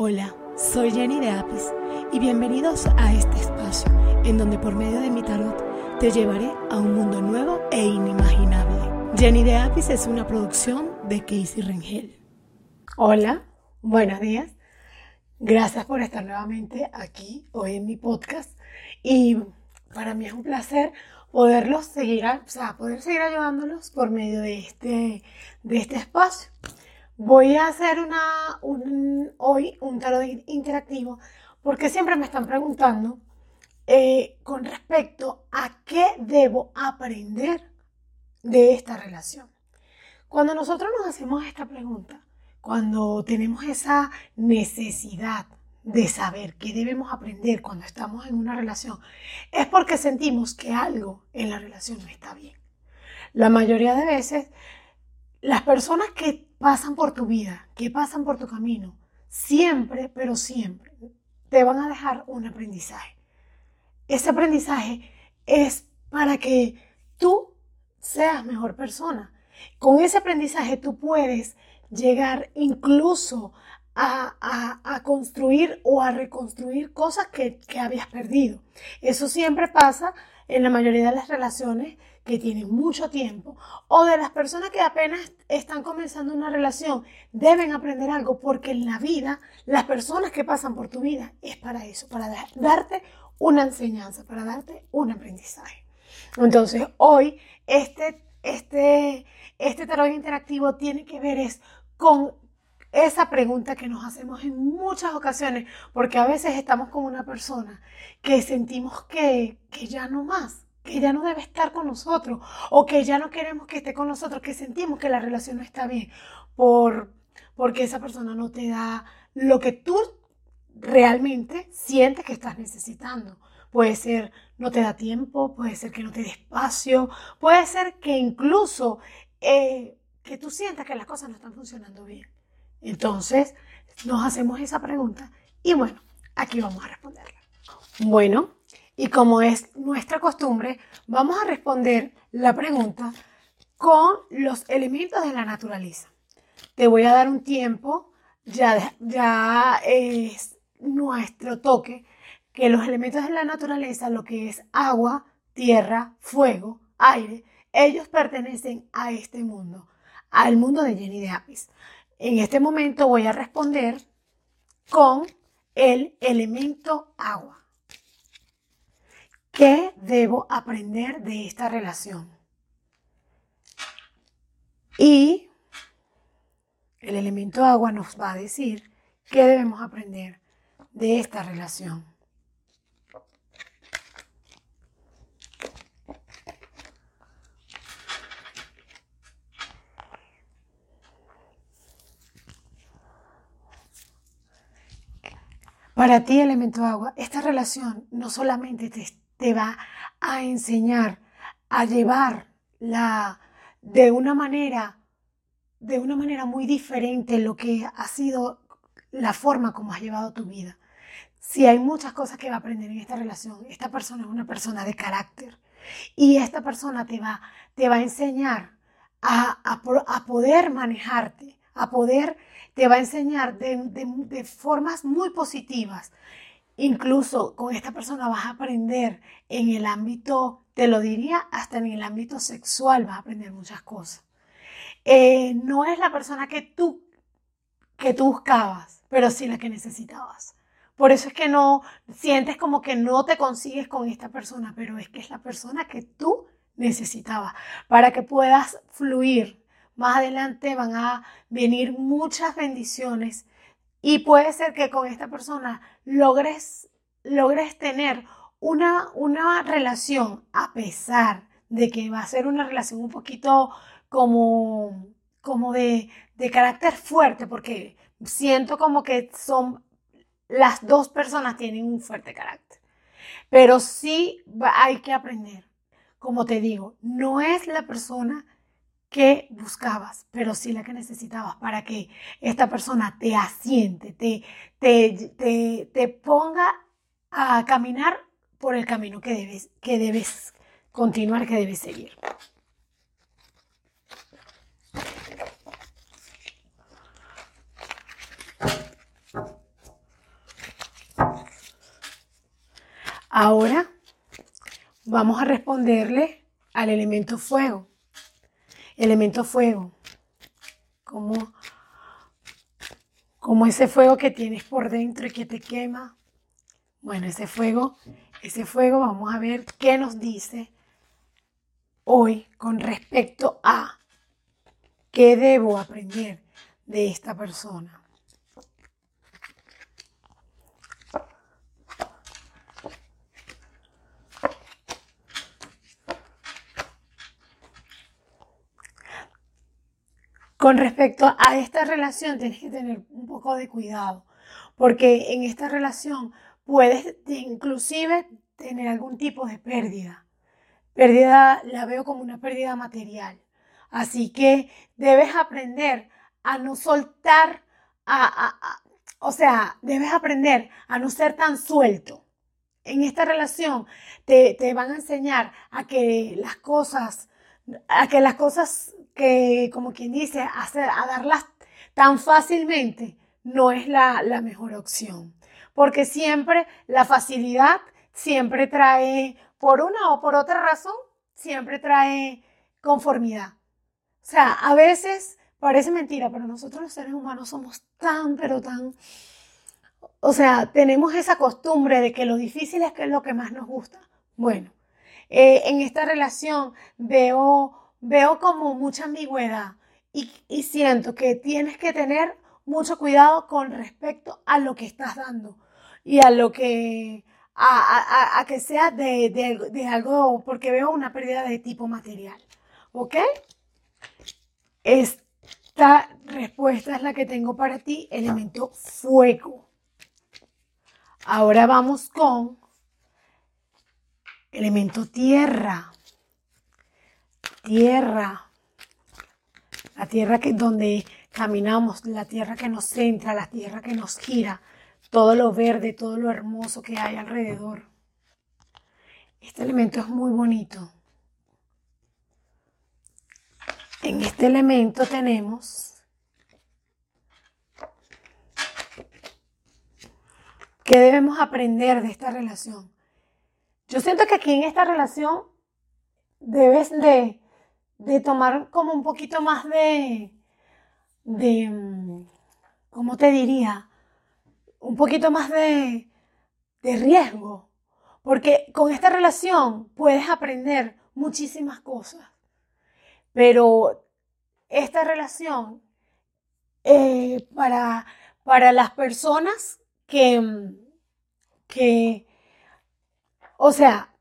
Hola, soy Jenny de Apis y bienvenidos a este espacio en donde por medio de mi tarot te llevaré a un mundo nuevo e inimaginable. Jenny de Apis es una producción de Casey Rengel. Hola, buenos días. Gracias por estar nuevamente aquí hoy en mi podcast y para mí es un placer poderlos seguir, o sea, poder seguir ayudándolos por medio de este, de este espacio. Voy a hacer una, un, hoy un tarot interactivo porque siempre me están preguntando eh, con respecto a qué debo aprender de esta relación. Cuando nosotros nos hacemos esta pregunta, cuando tenemos esa necesidad de saber qué debemos aprender cuando estamos en una relación, es porque sentimos que algo en la relación no está bien. La mayoría de veces, las personas que pasan por tu vida, que pasan por tu camino, siempre, pero siempre, te van a dejar un aprendizaje. Ese aprendizaje es para que tú seas mejor persona. Con ese aprendizaje tú puedes llegar incluso a, construir o a reconstruir cosas que, que habías perdido. Eso siempre pasa en la mayoría de las relaciones que tienen mucho tiempo o de las personas que apenas están comenzando una relación deben aprender algo porque en la vida las personas que pasan por tu vida es para eso, para darte una enseñanza, para darte un aprendizaje. Entonces hoy este, este, este tarot interactivo tiene que ver es con esa pregunta que nos hacemos en muchas ocasiones, porque a veces estamos con una persona que sentimos que, que ya no más, que ya no debe estar con nosotros o que ya no queremos que esté con nosotros, que sentimos que la relación no está bien por, porque esa persona no te da lo que tú realmente sientes que estás necesitando. Puede ser no te da tiempo, puede ser que no te dé espacio, puede ser que incluso eh, que tú sientas que las cosas no están funcionando bien. Entonces, nos hacemos esa pregunta y bueno, aquí vamos a responderla. Bueno, y como es nuestra costumbre, vamos a responder la pregunta con los elementos de la naturaleza. Te voy a dar un tiempo, ya, ya es nuestro toque, que los elementos de la naturaleza, lo que es agua, tierra, fuego, aire, ellos pertenecen a este mundo, al mundo de Jenny de Apis. En este momento voy a responder con el elemento agua. ¿Qué debo aprender de esta relación? Y el elemento agua nos va a decir qué debemos aprender de esta relación. Para ti, elemento agua, esta relación no solamente te, te va a enseñar a llevar la, de una manera, de una manera muy diferente lo que ha sido la forma como has llevado tu vida. Si hay muchas cosas que va a aprender en esta relación, esta persona es una persona de carácter y esta persona te va, te va a enseñar a, a, poder manejarte, a poder, te va a enseñar de, de formas muy positivas Incluso con esta persona vas a aprender en el ámbito, te lo diría, hasta en el ámbito sexual vas a aprender muchas cosas. Eh, no es la persona que tú, que tú buscabas, pero sí la que necesitabas. Por eso es que no sientes como que no te consigues con esta persona, pero es que es la persona que tú necesitabas para que puedas fluir. Más adelante van a venir muchas bendiciones y puede ser que con esta persona logres, logres tener una, una relación a pesar de que va a ser una relación un poquito como, como de, de carácter fuerte, porque siento como que son las dos personas tienen un fuerte carácter. Pero sí hay que aprender. Como te digo, no es la persona que buscabas, pero sí la que necesitabas para que esta persona te asiente, te, te, te, ponga a caminar por el camino que debes, que debes continuar, que debes seguir. Ahora vamos a responderle al elemento fuego. Elemento fuego. Como, como ese fuego que tienes por dentro y que te quema. Bueno, ese fuego, ese fuego, vamos a ver qué nos dice hoy con respecto a qué debo aprender de esta persona. Con respecto a esta relación tienes que tener un poco de cuidado, porque en esta relación puedes inclusive tener algún tipo de pérdida. Pérdida la veo como una pérdida material. Así que debes aprender a no soltar, a, o sea, debes aprender a no ser tan suelto. En esta relación te, te van a enseñar a que las cosas, a que las cosas que, como quien dice, hacer, a darlas tan fácilmente no es la, mejor opción. Porque siempre la facilidad siempre trae, por una o por otra razón, siempre trae conformidad. O sea, a veces parece mentira, pero nosotros los seres humanos somos tan, pero tan... O sea, tenemos esa costumbre de que lo difícil es que es lo que más nos gusta. Bueno, eh, en esta relación veo veo como mucha ambigüedad y, siento que tienes que tener mucho cuidado con respecto a lo que estás dando y a lo que a, que sea de, de, algo, porque veo una pérdida de tipo material. ¿Ok? Esta respuesta es la que tengo para ti, elemento fuego. Ahora vamos con elemento tierra tierra, la tierra que, donde caminamos, la tierra que nos centra, la tierra que nos gira, todo lo verde, todo lo hermoso que hay alrededor. Este elemento es muy bonito. En este elemento tenemos ¿Qué debemos aprender de esta relación? Yo siento que aquí en esta relación debes de de tomar como un poquito más de, de, mm, ¿cómo te diría? Un poquito más de, de riesgo. Porque con esta relación puedes aprender muchísimas cosas. Pero esta relación, eh, para, para las personas que, mm, que, o sea,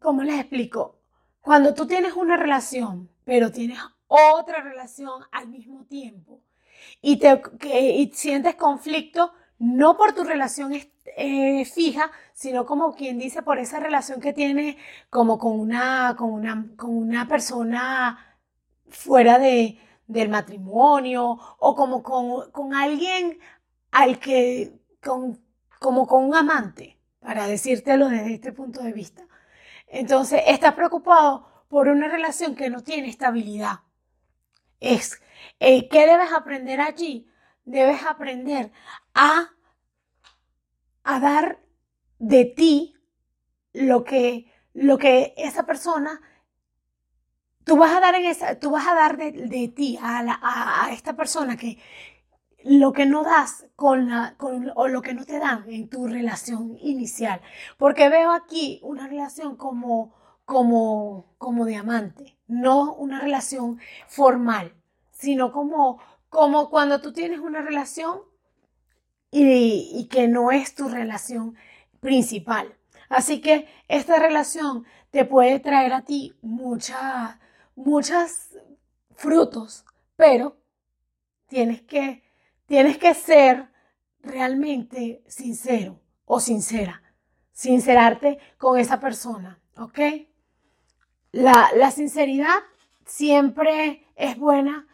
¿cómo les explico? Cuando tú tienes una relación, pero tienes otra relación al mismo tiempo y, te, sientes conflicto no por tu relación eh, fija, sino como quien dice por esa relación que tienes como con una, con una, con una persona fuera de, del matrimonio o como con, con alguien al que, con, como con un amante, para decírtelo desde este punto de vista. Entonces, estás preocupado por una relación que no tiene estabilidad. Es, eh, ¿qué debes aprender allí? Debes aprender a, a dar de ti lo que, lo que esa persona tú vas a dar en esa, tú vas a dar de, ti a, a, esta persona que lo que no das con la, con, o lo que no te dan en tu relación inicial. Porque veo aquí una relación como, como, como diamante, no una relación formal, sino como, como cuando tú tienes una relación y, y que no es tu relación principal. Así que esta relación te puede traer a ti muchas, muchas frutos, pero tienes que Tienes que ser realmente sincero o sincera. Sincerarte con esa persona, ¿ok? La, sinceridad siempre es buena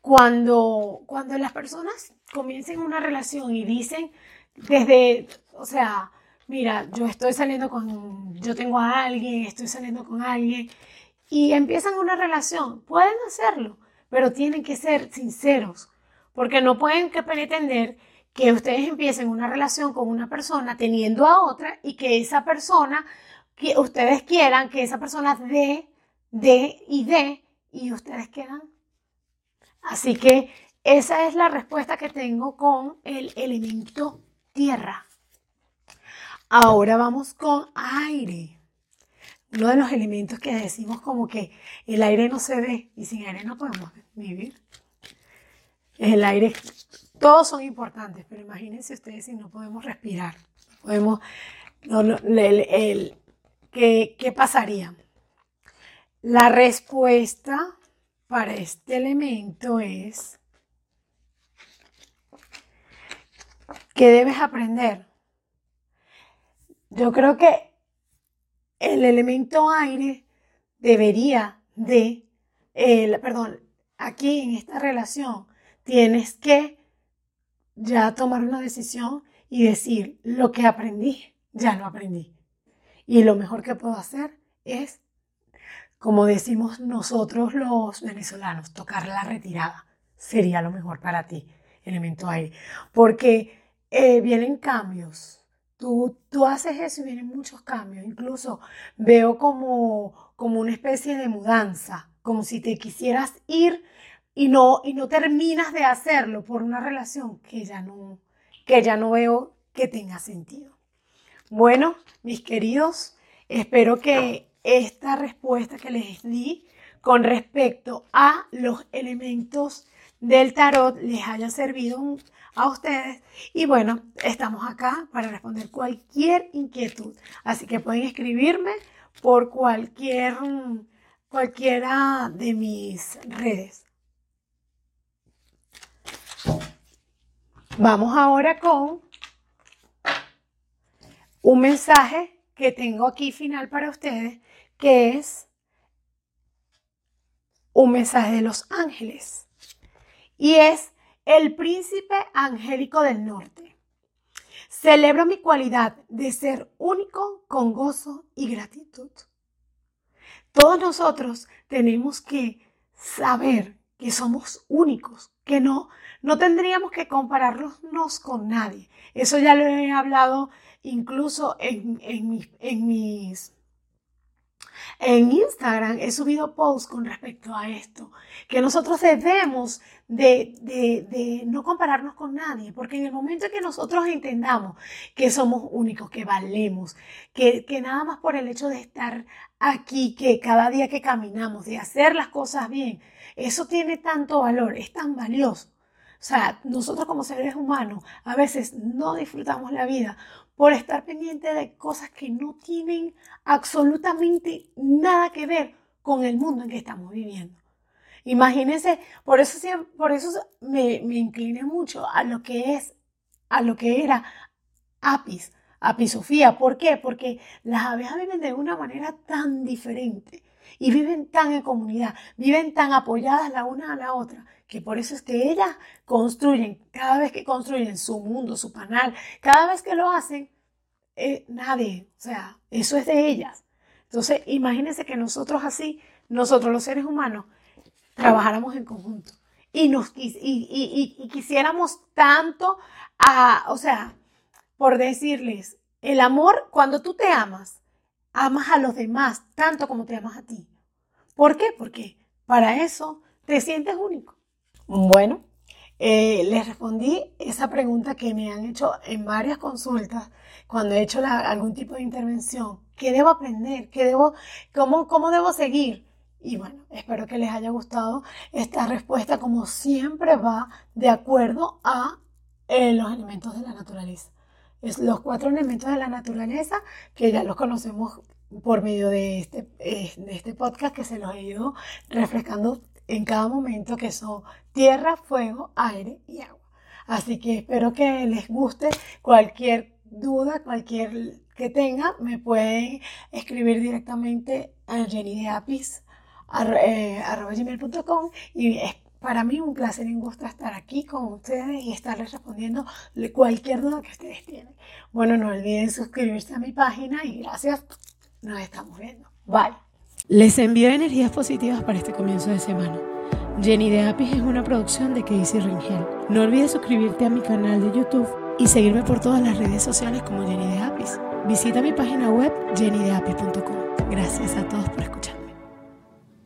cuando, cuando las personas comiencen una relación y dicen desde, o sea, mira, yo estoy saliendo con, yo tengo a alguien, estoy saliendo con alguien, y empiezan una relación, pueden hacerlo, pero tienen que ser sinceros porque no pueden pretender que ustedes empiecen una relación con una persona teniendo a otra y que esa persona, que ustedes quieran que esa persona dé, dé y dé y ustedes quedan. Así que esa es la respuesta que tengo con el elemento tierra. Ahora vamos con aire. Uno de los elementos que decimos como que el aire no se ve y sin aire no podemos vivir. El aire, todos son importantes, pero imagínense ustedes si no podemos respirar. Podemos, ¿qué, ¿Qué pasaría? La respuesta para este elemento es que debes aprender. Yo creo que el elemento aire debería de, perdón, aquí en esta relación tienes que ya tomar una decisión y decir, lo que aprendí, ya lo aprendí. Y lo mejor que puedo hacer es, como decimos nosotros los venezolanos, tocar la retirada. Sería lo mejor para ti, elemento aire. Porque eh, vienen cambios. Tú, tú haces eso y vienen muchos cambios. Incluso veo como, como una especie de mudanza, como si te quisieras ir y no, y no terminas de hacerlo por una relación que ya no, que ya no veo que tenga sentido. Bueno, mis queridos, espero que esta respuesta que les di con respecto a los elementos del tarot les haya servido a ustedes. Y bueno, estamos acá para responder cualquier inquietud. Así que pueden escribirme por cualquier, cualquiera de mis redes. Vamos ahora con un mensaje que tengo aquí final para ustedes, que es un mensaje de los ángeles. Y es el príncipe angélico del norte. Celebro mi cualidad de ser único con gozo y gratitud. Todos nosotros tenemos que saber que somos únicos, que no, no tendríamos que compararnos con nadie. Eso ya lo he hablado incluso en, en, mis en Instagram he subido posts con respecto a esto, que nosotros debemos de, de, no compararnos con nadie, porque en el momento en que nosotros entendamos que somos únicos, que valemos, que, que nada más por el hecho de estar aquí, que cada día que caminamos, de hacer las cosas bien, eso tiene tanto valor, es tan valioso. O sea, nosotros como seres humanos a veces no disfrutamos la vida por estar pendiente de cosas que no tienen absolutamente nada que ver con el mundo en que estamos viviendo. Imagínense, por eso, por eso me, me incliné mucho a lo que es, a lo que era Apis, Apisofía. ¿Por qué? Porque las abejas viven de una manera tan diferente y viven tan en comunidad, viven tan apoyadas la una a la otra, que por eso es que ellas construyen, cada vez que construyen su mundo, su panal, cada vez que lo hacen, eh, nadie, o sea, eso es de ellas. Entonces, imagínense que nosotros así, nosotros los seres humanos, trabajáramos en conjunto y, nos, y, quisiéramos tanto, a, o sea, por decirles, el amor, cuando tú te amas, amas a los demás tanto como te amas a ti. ¿Por qué? Porque para eso te sientes único. Bueno, eh, les respondí esa pregunta que me han hecho en varias consultas cuando he hecho algún tipo de intervención. ¿Qué debo aprender? ¿Qué debo, cómo, ¿Cómo debo seguir? Y bueno, espero que les haya gustado esta respuesta, como siempre va de acuerdo a eh, los elementos de la naturaleza. Es los cuatro elementos de la naturaleza que ya los conocemos por medio de este, eh, de este podcast que se los he ido refrescando en cada momento, que son tierra, fuego, aire y agua. Así que espero que les guste. Cualquier duda, cualquier que tenga, me pueden escribir directamente a jennydeapis.com y es para mí un placer y un gusto estar aquí con ustedes y estarles respondiendo cualquier duda que ustedes tienen. Bueno, no olviden suscribirse a mi página y gracias. Nos estamos viendo. Bye. Les envío energías positivas para este comienzo de semana. Jenny de Apis es una producción de Casey Ringel. No olvides suscribirte a mi canal de YouTube y seguirme por todas las redes sociales como Jenny de Apis. Visita mi página web jennydeapis.com. Gracias a todos por escuchar.